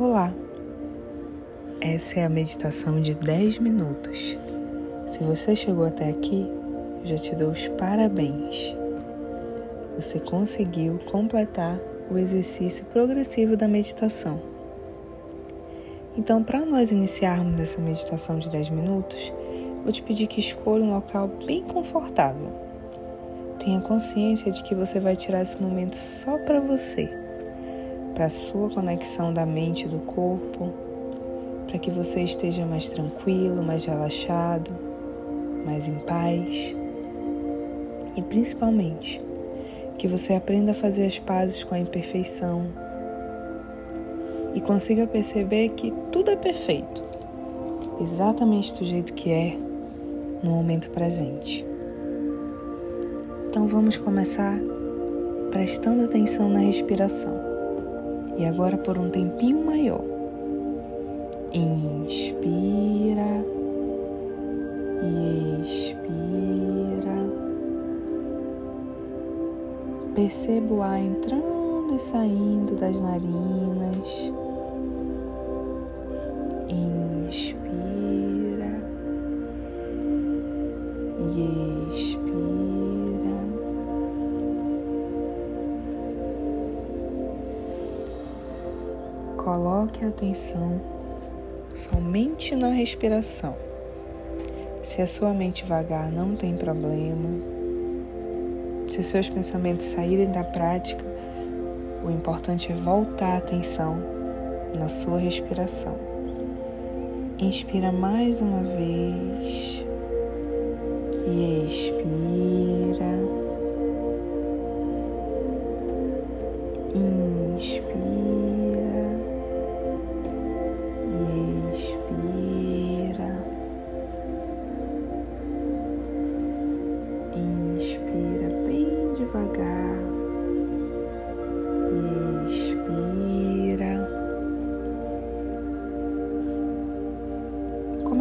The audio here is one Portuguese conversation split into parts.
Olá! Essa é a meditação de 10 minutos. Se você chegou até aqui, eu já te dou os parabéns. Você conseguiu completar o exercício progressivo da meditação. Então, para nós iniciarmos essa meditação de 10 minutos, vou te pedir que escolha um local bem confortável. Tenha consciência de que você vai tirar esse momento só para você para a sua conexão da mente e do corpo, para que você esteja mais tranquilo, mais relaxado, mais em paz. E principalmente, que você aprenda a fazer as pazes com a imperfeição e consiga perceber que tudo é perfeito, exatamente do jeito que é no momento presente. Então vamos começar prestando atenção na respiração. E agora por um tempinho maior. Inspira e expira. Perceba o ar entrando e saindo das narinas. Coloque a atenção somente na respiração. Se a sua mente vagar, não tem problema. Se seus pensamentos saírem da prática, o importante é voltar a atenção na sua respiração. Inspira mais uma vez e expira.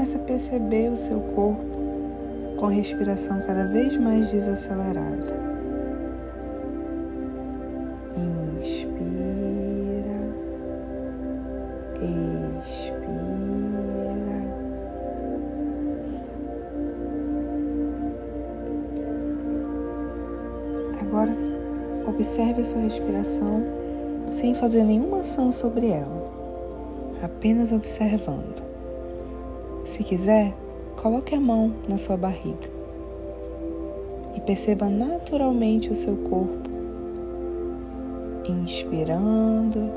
Comece a perceber o seu corpo com respiração cada vez mais desacelerada. Inspira, expira. Agora, observe a sua respiração sem fazer nenhuma ação sobre ela, apenas observando. Se quiser, coloque a mão na sua barriga e perceba naturalmente o seu corpo, inspirando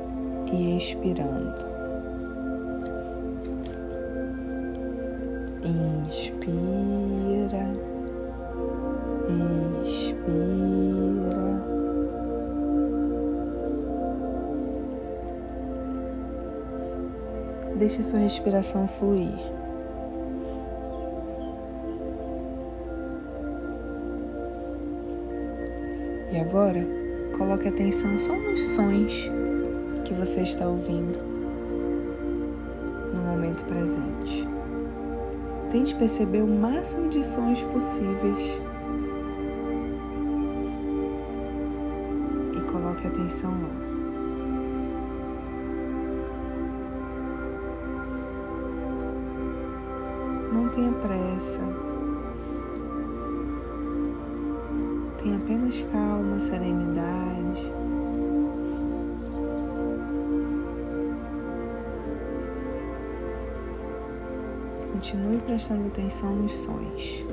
e expirando. Inspira, expira. Deixe sua respiração fluir. Agora, coloque atenção só nos sons que você está ouvindo no momento presente. Tente perceber o máximo de sons possíveis e coloque atenção lá. Não tenha pressa. Tem apenas calma, serenidade. Continue prestando atenção nos sons.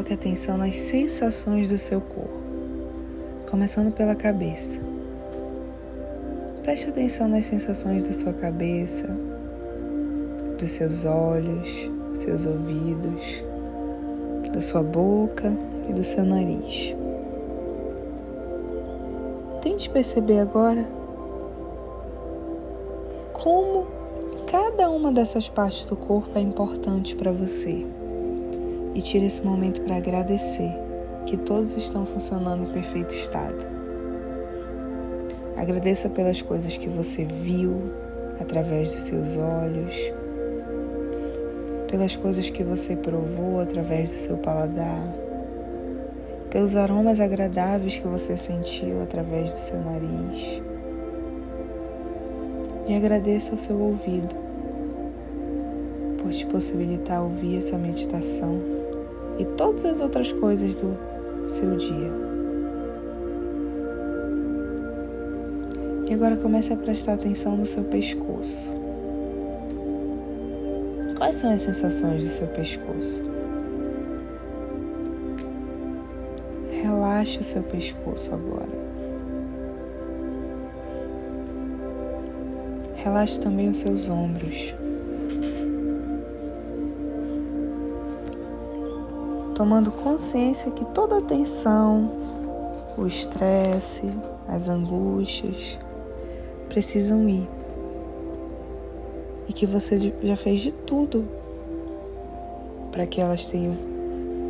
Coloque atenção nas sensações do seu corpo, começando pela cabeça. Preste atenção nas sensações da sua cabeça, dos seus olhos, seus ouvidos, da sua boca e do seu nariz. Tente perceber agora como cada uma dessas partes do corpo é importante para você. E tire esse momento para agradecer que todos estão funcionando em perfeito estado. Agradeça pelas coisas que você viu através dos seus olhos, pelas coisas que você provou através do seu paladar, pelos aromas agradáveis que você sentiu através do seu nariz. E agradeça ao seu ouvido por te possibilitar ouvir essa meditação e todas as outras coisas do seu dia. E agora comece a prestar atenção no seu pescoço. Quais são as sensações do seu pescoço? Relaxe o seu pescoço agora. Relaxe também os seus ombros. Tomando consciência que toda a tensão, o estresse, as angústias, precisam ir. E que você já fez de tudo para que elas tenham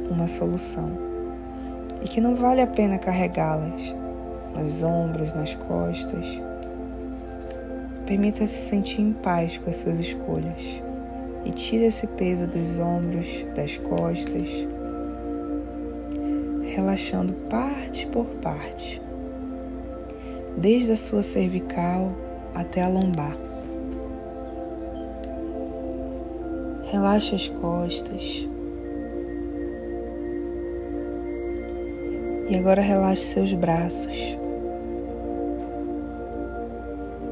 uma solução. E que não vale a pena carregá-las nos ombros, nas costas. Permita-se sentir em paz com as suas escolhas e tire esse peso dos ombros, das costas, relaxando parte por parte desde a sua cervical até a lombar. Relaxe as costas. E agora relaxe seus braços.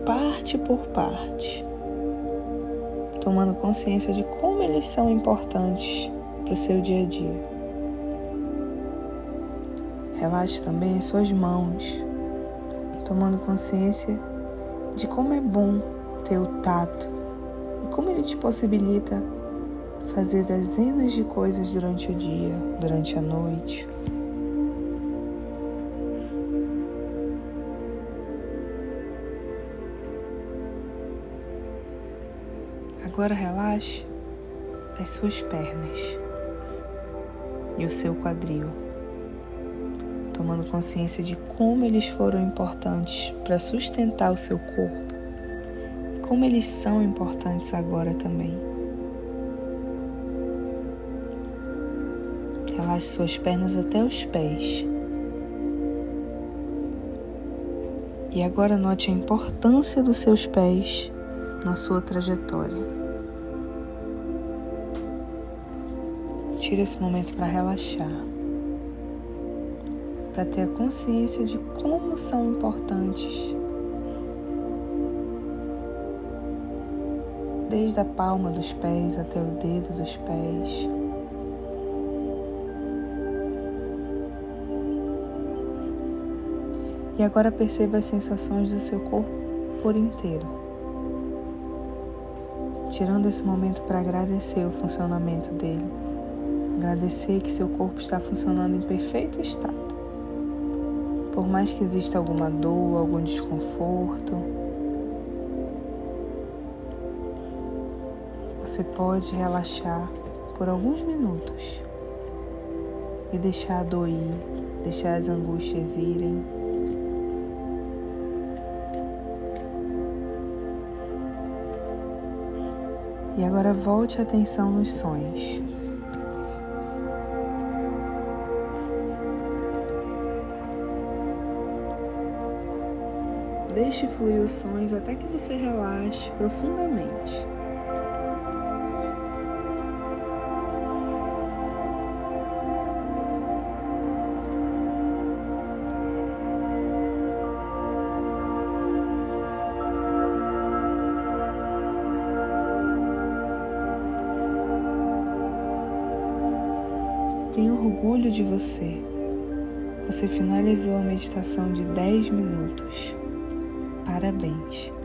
Parte por parte. Tomando consciência de como eles são importantes para o seu dia a dia. Relaxe também as suas mãos tomando consciência de como é bom ter o tato e como ele te possibilita fazer dezenas de coisas durante o dia, durante a noite. Agora relaxe as suas pernas e o seu quadril tomando consciência de como eles foram importantes para sustentar o seu corpo, como eles são importantes agora também. Relaxe suas pernas até os pés. E agora note a importância dos seus pés na sua trajetória. Tire esse momento para relaxar para ter a consciência de como são importantes. Desde a palma dos pés até o dedo dos pés. E agora perceba as sensações do seu corpo por inteiro. Tirando esse momento para agradecer o funcionamento dele. Agradecer que seu corpo está funcionando em perfeito estado. Por mais que exista alguma dor, algum desconforto, você pode relaxar por alguns minutos e deixar a dor ir, deixar as angústias irem. E agora volte a atenção nos sonhos. Deixe fluir os sons até que você relaxe profundamente. tenho orgulho de você. Você finalizou a meditação de 10 minutos. Parabéns!